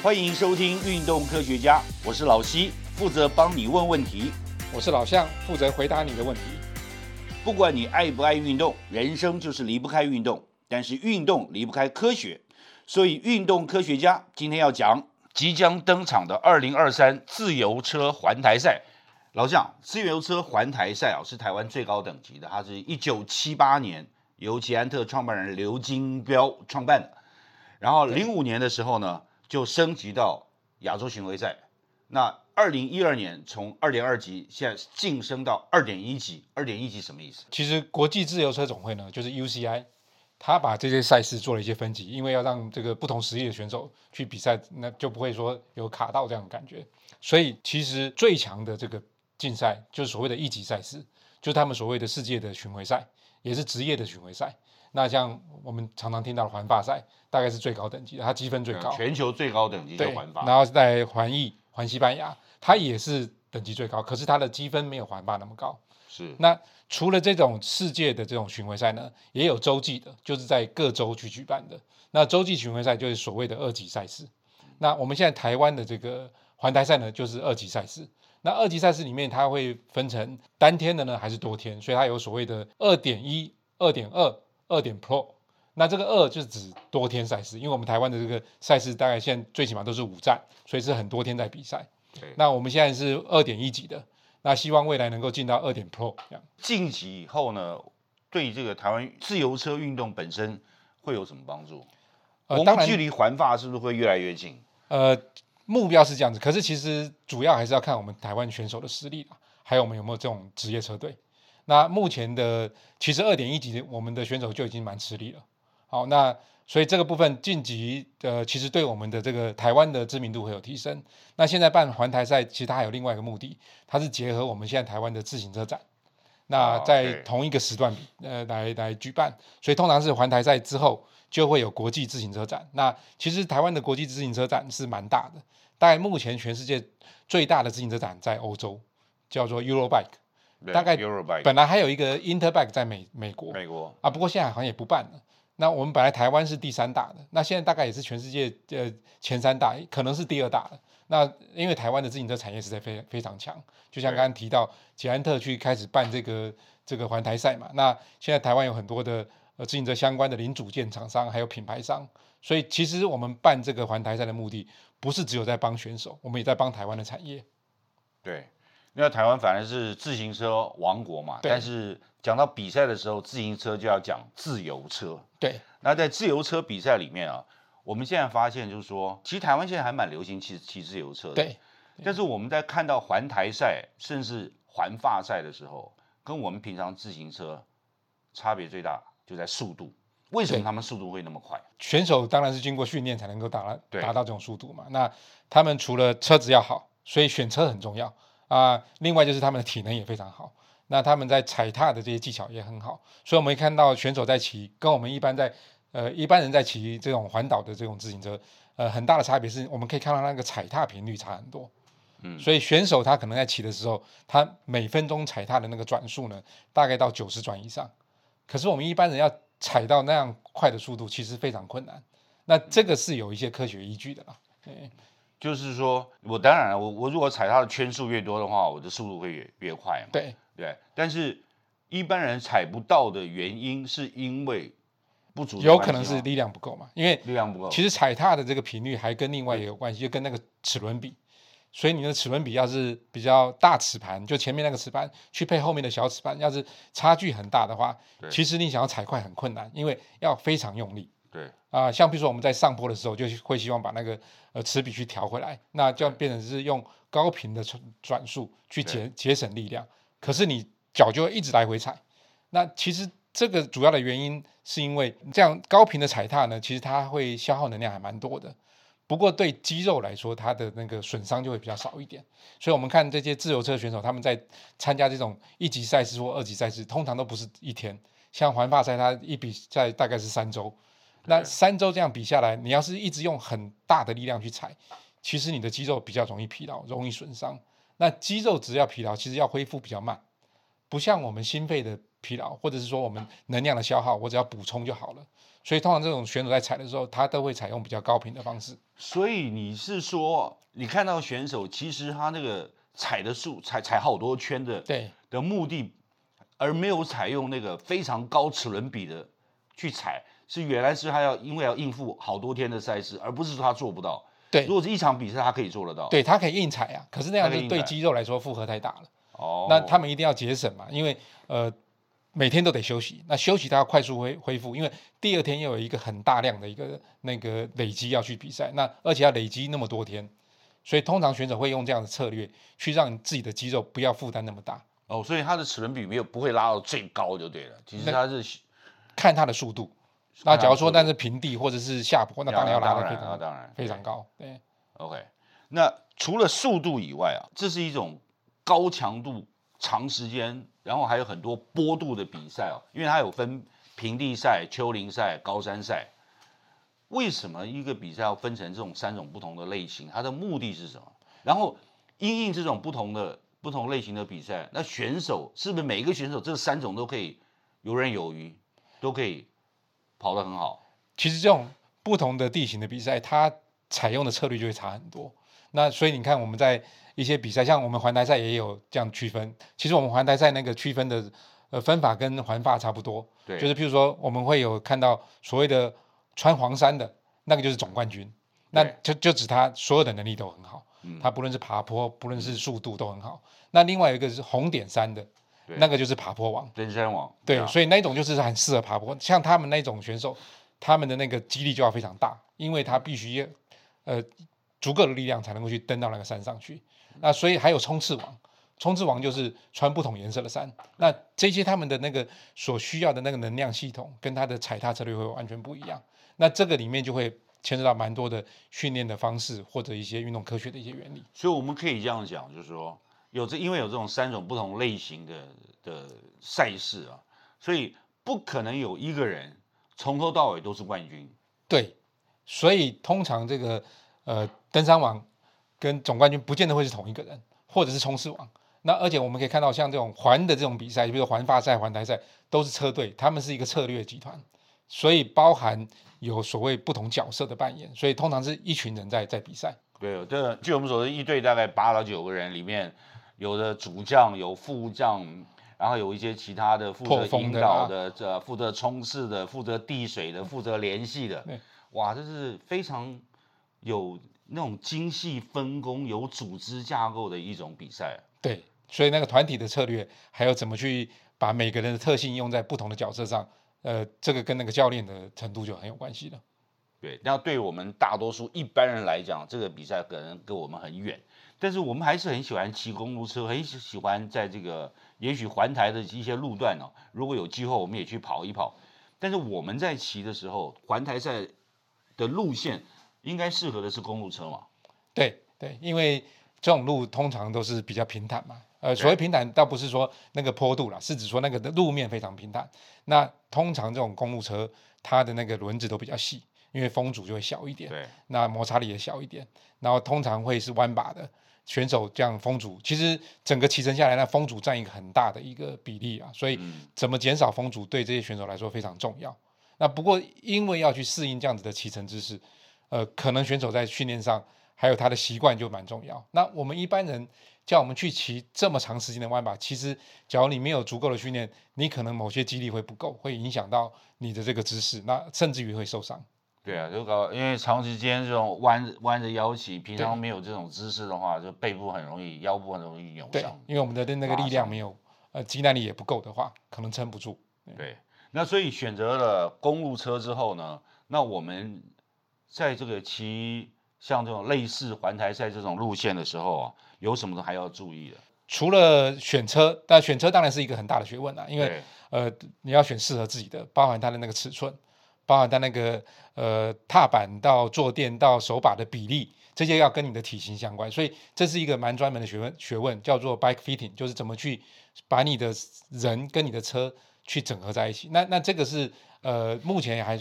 欢迎收听《运动科学家》，我是老西，负责帮你问问题。我是老向，负责回答你的问题。不管你爱不爱运动，人生就是离不开运动，但是运动离不开科学，所以运动科学家今天要讲即将登场的二零二三自由车环台赛。老向，自由车环台赛啊，是台湾最高等级的，它是一九七八年由捷安特创办人刘金彪创办的，然后零五年的时候呢，就升级到亚洲巡回赛。那二零一二年从二点二级现在晋升到二点一级，二点一级什么意思？其实国际自由车总会呢，就是 UCI，他把这些赛事做了一些分级，因为要让这个不同实力的选手去比赛，那就不会说有卡到这样的感觉。所以其实最强的这个竞赛就是所谓的一级赛事，就是他们所谓的世界的巡回赛，也是职业的巡回赛。那像我们常常听到的环法赛，大概是最高等级的，它积分最高，全球最高等级的对环法。然后在环意、环西班牙，它也是等级最高，可是它的积分没有环法那么高。是那除了这种世界的这种巡回赛呢，也有洲际的，就是在各州去举办的。那洲际巡回赛就是所谓的二级赛事。那我们现在台湾的这个环台赛呢，就是二级赛事。那二级赛事里面，它会分成单天的呢，还是多天？所以它有所谓的二点一、二点二、二点 Pro。那这个二就是指多天赛事，因为我们台湾的这个赛事大概现在最起码都是五站，所以是很多天在比赛对。那我们现在是二点一级的，那希望未来能够进到二点 Pro 这样。晋级以后呢，对这个台湾自由车运动本身会有什么帮助？呃，当距离环法是不是会越来越近？呃，目标是这样子，可是其实主要还是要看我们台湾选手的实力啦，还有我们有没有这种职业车队。那目前的其实二点一级的我们的选手就已经蛮吃力了。好，那所以这个部分晋级呃，其实对我们的这个台湾的知名度会有提升。那现在办环台赛，其实它还有另外一个目的，它是结合我们现在台湾的自行车展。那哦在同一个时段呃来来举办，所以通常是环台赛之后就会有国际自行车展。那其实台湾的国际自行车展是蛮大的，大概目前全世界最大的自行车展在欧洲，叫做 Eurobike。对大概本来还有一个 Interbike 在美美国美国啊，不过现在好像也不办了。那我们本来台湾是第三大的，那现在大概也是全世界呃前三大，可能是第二大了。那因为台湾的自行车产业实在非非常强，就像刚刚提到捷安特去开始办这个这个环台赛嘛，那现在台湾有很多的呃自行车相关的零组件厂商还有品牌商，所以其实我们办这个环台赛的目的不是只有在帮选手，我们也在帮台湾的产业。对，因为台湾反而是自行车王国嘛，但是讲到比赛的时候，自行车就要讲自由车。对，那在自由车比赛里面啊，我们现在发现就是说，其实台湾现在还蛮流行骑骑自由车的。对，但是我们在看到环台赛甚至环法赛的时候，跟我们平常自行车差别最大就在速度。为什么他们速度会那么快？选手当然是经过训练才能够达到对达到这种速度嘛。那他们除了车子要好，所以选车很重要啊、另外就是他们的体能也非常好。那他们在踩踏的这些技巧也很好，所以我们会看到选手在骑，跟我们一般在呃一般人在骑这种环岛的这种自行车，呃很大的差别是，我们可以看到那个踩踏频率差很多。嗯所以选手他可能在骑的时候，他每分钟踩踏的那个转速呢，大概到九十转以上。可是我们一般人要踩到那样快的速度，其实非常困难。那这个是有一些科学依据的啦。对就是说我当然了，我我如果踩它的圈数越多的话，我的速度会越越快嘛。对对，但是一般人踩不到的原因是因为不足有可能是力量不够嘛，因为力量不够。其实踩踏的这个频率还跟另外一个关系，就跟那个齿轮比。所以你的齿轮比要是比较大齿盘，就前面那个齿盘去配后面的小齿盘，要是差距很大的话，其实你想要踩快很困难，因为要非常用力。对啊、像比如说我们在上坡的时候，就会希望把那个呃齿比去调回来，那就要变成是用高频的转转速去节节省力量。可是你脚就会一直来回踩，那其实这个主要的原因是因为这样高频的踩踏呢，其实它会消耗能量还蛮多的。不过对肌肉来说，它的那个损伤就会比较少一点。所以我们看这些自由车选手，他们在参加这种一级赛事或二级赛事，通常都不是一天。像环法赛，它一比赛大概是三周。那三周这样比下来，你要是一直用很大的力量去踩，其实你的肌肉比较容易疲劳，容易损伤。那肌肉只要疲劳，其实要恢复比较慢，不像我们心肺的疲劳，或者是说我们能量的消耗，我只要补充就好了。所以通常这种选手在踩的时候，他都会采用比较高频的方式。所以你是说，你看到选手其实他那个踩的数踩踩好多圈的对的目的，而没有采用那个非常高齿轮比的去踩，是原来是他要因为要应付好多天的赛事，而不是说他做不到。对如果是一场比赛，他可以做得到。，对，他可以硬踩啊，可是那样子对肌肉来说负荷太大了。哦，那他们一定要节省嘛，因为呃每天都得休息，那休息他要快速恢恢复，因为第二天又有一个很大量的一个那个累积要去比赛，那而且要累积那么多天，所以通常选手会用这样的策略去让自己的肌肉不要负担那么大，哦，所以他的齿轮比没有不会拉到最高就对了。其实那他是看他的速度。那假如说那是平地或者是下坡，那当然要拉当然得非常那当然非常高，对。OK，那除了速度以外啊，这是一种高强度、长时间，然后还有很多坡度的比赛哦，因为它有分平地赛、丘陵赛、高山赛。为什么一个比赛要分成这种三种不同的类型？它的目的是什么？然后因应这种不同的不同类型的比赛，那选手是不是每一个选手这三种都可以游刃有余，都可以跑得很好？其实这种不同的地形的比赛，它采用的策略就会差很多。那所以你看，我们在一些比赛，像我们环台赛也有这样区分。其实我们环台赛那个区分的呃分法跟环法差不多，对，就是譬如说我们会有看到所谓的穿黄衫的那个就是总冠军，那就就指他所有的能力都很好，嗯他不论是爬坡，不论是速度都很好。那另外有一个是红点衫的，对那个就是爬坡王。登山王对，啊所以那种就是很适合爬坡，像他们那种选手，他们的那个肌力就要非常大，因为他必须要呃足够的力量才能够去登到那个山上去。那所以还有冲刺王，冲刺王就是穿不同颜色的衫，那这些他们的那个所需要的那个能量系统跟他的踩踏策略会完全不一样。那这个里面就会牵涉到蛮多的训练的方式或者一些运动科学的一些原理。所以我们可以这样讲，就是说有这因为有这种三种不同类型的的赛事啊，所以不可能有一个人从头到尾都是冠军。对，所以通常这个呃登山王跟总冠军不见得会是同一个人，或者是冲刺王。那而且我们可以看到，像这种环的这种比赛，比如说环法赛、环台赛，都是车队，他们是一个策略集团，所以包含有所谓不同角色的扮演，所以通常是一群人在在比赛。对，这据我们所知，一队大概八到九个人，里面有的主将，有副将，然后有一些其他的负责引导的，这负责冲刺的，负责递水的，负责联系的。哇，这是非常有那种精细分工、有组织架构的一种比赛。对，所以那个团体的策略，还有怎么去把每个人的特性用在不同的角色上，呃，这个跟那个教练的程度就很有关系了。对，那对我们大多数一般人来讲，这个比赛可能跟我们很远，但是我们还是很喜欢骑公路车，很喜喜欢在这个也许环台的一些路段哦，如果有机会我们也去跑一跑。但是我们在骑的时候，环台赛的路线应该适合的是公路车嘛？对对，因为这种路通常都是比较平坦嘛。呃，所谓平坦，倒不是说那个坡度啦，是指说那个的路面非常平坦。那通常这种公路车，它的那个轮子都比较细，因为风阻就会小一点，对，那摩擦力也小一点。然后通常会是弯把的选手，这样风阻其实整个骑乘下来，那风阻占一个很大的一个比例啊。所以嗯怎么减少风阻，对这些选手来说非常重要。那不过因为要去适应这样子的骑乘姿势，呃，可能选手在训练上还有他的习惯就蛮重要。那我们一般人叫我们去骑这么长时间的弯把，其实假如你没有足够的训练，你可能某些肌力会不够，会影响到你的这个姿势，那甚至于会受伤。对啊，就搞，因为长时间这种弯弯着腰骑，平常没有这种姿势的话，就背部很容易，腰部很容易扭对伤。，因为我们的那个力量没有，呃，肌耐力也不够的话，可能撑不住。对，那所以选择了公路车之后呢，那我们在这个骑像这种类似环台赛这种路线的时候啊，有什么还要注意的？除了选车，但选车当然是一个很大的学问啦，因为呃，你要选适合自己的，包含它的那个尺寸，包含它那个呃踏板到坐垫到手把的比例，这些要跟你的体型相关，所以这是一个蛮专门的学问，学问叫做 bike fitting，就是怎么去把你的人跟你的车去整合在一起。那那这个是呃目前还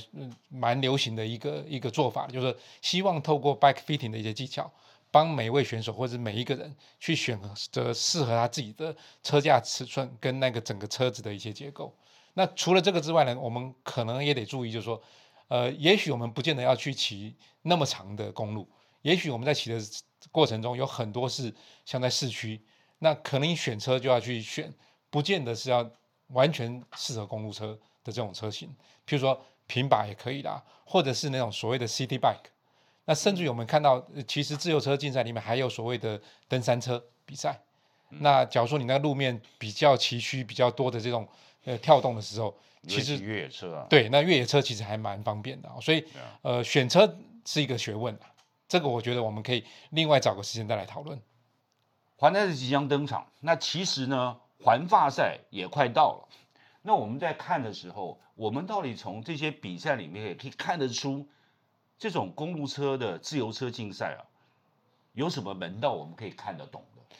蛮流行的一个一个做法，就是希望透过 bike fitting 的一些技巧。帮每一位选手或者每一个人去选择适合他自己的车架尺寸跟那个整个车子的一些结构。那除了这个之外呢，我们可能也得注意，就是说，呃，也许我们不见得要去骑那么长的公路，也许我们在骑的过程中有很多是像在市区，那可能你选车就要去选，不见得是要完全适合公路车的这种车型，譬如说平把也可以啦，或者是那种所谓的 city bike，那甚至于我们看到，呃其实自由车竞赛里面还有所谓的登山车比赛。那假如说你那个路面比较崎岖、比较多的这种呃跳动的时候，其实越野车啊，对那越野车其实还蛮方便的、哦，所以呃选车是一个学问啊，这个我觉得我们可以另外找个时间再来讨论。环赛即将登场，那其实呢，环法赛也快到了。那我们在看的时候，我们到底从这些比赛里面也可以看得出，这种公路车的自由车竞赛啊，有什么门道我们可以看得懂的？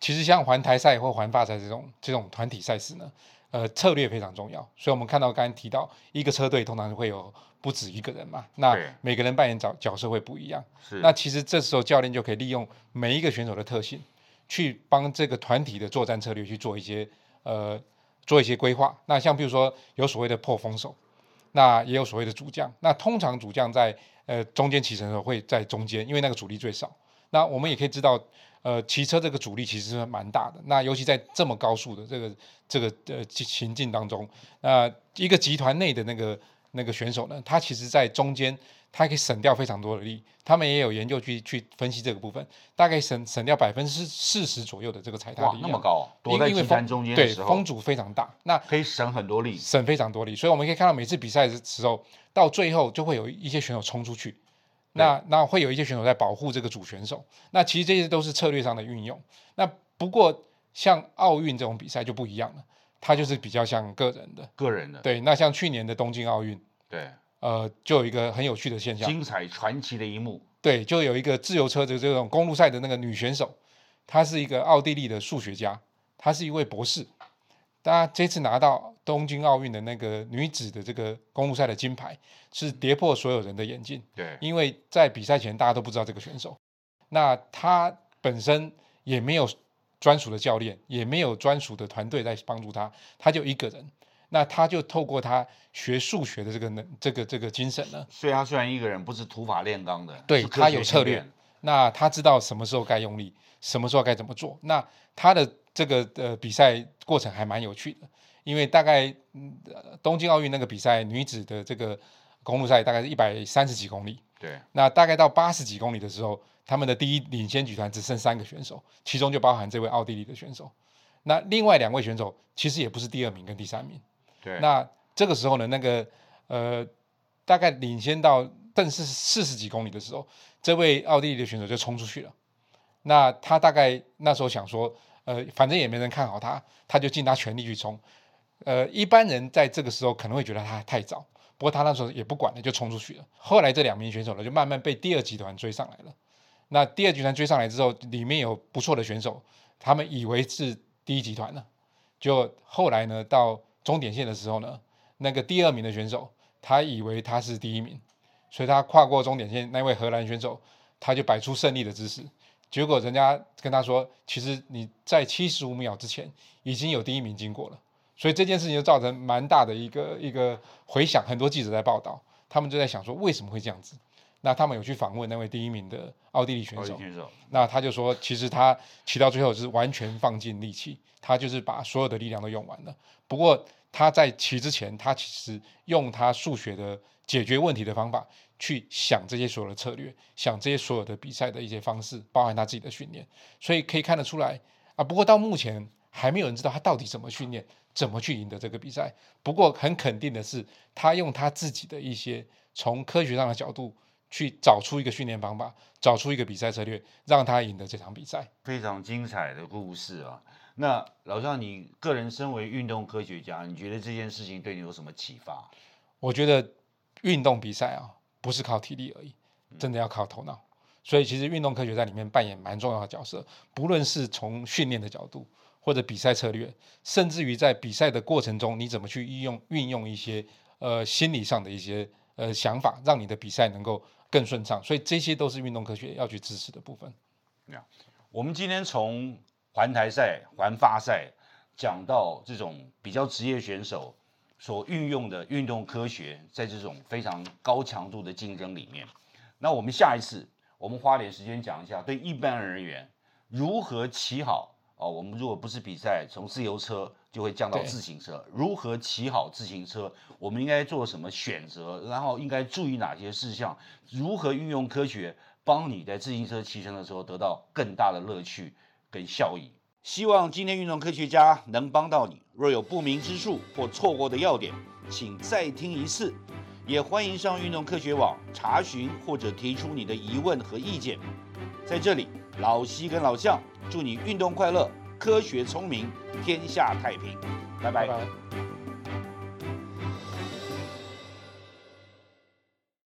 其实像环台赛或环法赛这种这种团体赛事呢，呃，策略非常重要。所以我们看到刚才提到，一个车队通常会有不止一个人嘛，那每个人扮演角角色会不一样。是那其实这时候教练就可以利用每一个选手的特性，去帮这个团体的作战策略去做一些呃做一些规划。那像比如说有所谓的破风手，那也有所谓的主将。那通常主将在呃中间起程的时候会在中间，因为那个阻力最少。那我们也可以知道，呃，骑车这个阻力其实是蛮大的。那尤其在这么高速的这个这个呃情境当中，那一个集团内的那个那个选手呢，他其实在中间，他可以省掉非常多的力。他们也有研究去去分析这个部分，大概省省掉百分之四十左右的这个踩踏力，哇那么高，躲在因因为团中间的对风，阻非常大，那可以省很多力。省非常多力，所以我们可以看到每次比赛的时候，到最后就会有一些选手冲出去，那那会有一些选手在保护这个主选手，那其实这些都是策略上的运用。那不过像奥运这种比赛就不一样了，它就是比较像个人的。个人的，对，那像去年的东京奥运，对，呃，就有一个很有趣的现象，精彩传奇的一幕，对，就有一个自由车的这种公路赛的那个女选手，她是一个奥地利的数学家，她是一位博士。她这次拿到东京奥运的那个女子的这个公路赛的金牌，是跌破所有人的眼镜，对，因为在比赛前大家都不知道这个选手，那她本身也没有专属的教练，也没有专属的团队在帮助她，她就一个人。那他就透过他学数学的这个能这个这个精神呢，所以他虽然一个人不是土法炼钢的，对他有策略，那他知道什么时候该用力，什么时候该怎么做。那他的这个呃比赛过程还蛮有趣的，因为大概嗯呃东京奥运那个比赛女子的这个公路赛大概是一百三十几公里，对，那大概到八十几公里的时候，他们的第一领先集团只剩三个选手，其中就包含这位奥地利的选手。那另外两位选手其实也不是第二名跟第三名。对，那这个时候呢，那个呃，大概领先到正是四十几公里的时候，这位奥地利的选手就冲出去了。那他大概那时候想说，呃，反正也没人看好他，他就尽他全力去冲。呃，一般人在这个时候可能会觉得他太早，不过他那时候也不管了，就冲出去了。后来这两名选手呢，就慢慢被第二集团追上来了。那第二集团追上来之后，里面有不错的选手，他们以为是第一集团呢，就后来呢，到终点线的时候呢，那个第二名的选手，他以为他是第一名，所以他跨过终点线，那位荷兰选手他就摆出胜利的姿势，结果人家跟他说，其实你在七十五秒之前已经有第一名经过了，所以这件事情就造成蛮大的一个一个回响，很多记者在报道，他们就在想说为什么会这样子。那他们有去访问那位第一名的奥地利选手，选手，那他就说，其实他骑到最后是完全放尽力气，他就是把所有的力量都用完了。不过他在骑之前，他其实用他数学的解决问题的方法去想这些所有的策略，想这些所有的比赛的一些方式，包含他自己的训练，所以可以看得出来啊。不过到目前还没有人知道他到底怎么训练，怎么去赢得这个比赛。不过很肯定的是，他用他自己的一些从科学上的角度。去找出一个训练方法，找出一个比赛策略，让他赢得这场比赛。非常精彩的故事啊。那老赵，你个人身为运动科学家，你觉得这件事情对你有什么启发？我觉得运动比赛啊，不是靠体力而已，真的要靠头脑。所以其实运动科学在里面扮演蛮重要的角色，不论是从训练的角度，或者比赛策略，甚至于在比赛的过程中，你怎么去运用运用一些呃心理上的一些呃想法，让你的比赛能够更顺畅。所以这些都是运动科学要去支持的部分。我们今天从环台赛、环法赛讲到这种比较职业选手所运用的运动科学，在这种非常高强度的竞争里面，那我们下一次我们花点时间讲一下，对一般人员如何骑好哦。我们如果不是比赛，从自由车就会降到自行车，如何骑好自行车，我们应该做什么选择，然后应该注意哪些事项，如何运用科学帮你在自行车骑乘的时候得到更大的乐趣跟效益。希望今天运动科学家能帮到你。若有不明之处或错过的要点，请再听一次。也欢迎上运动科学网查询或者提出你的疑问和意见。在这里，老西跟老向祝你运动快乐，科学聪明，天下太平。拜拜拜拜。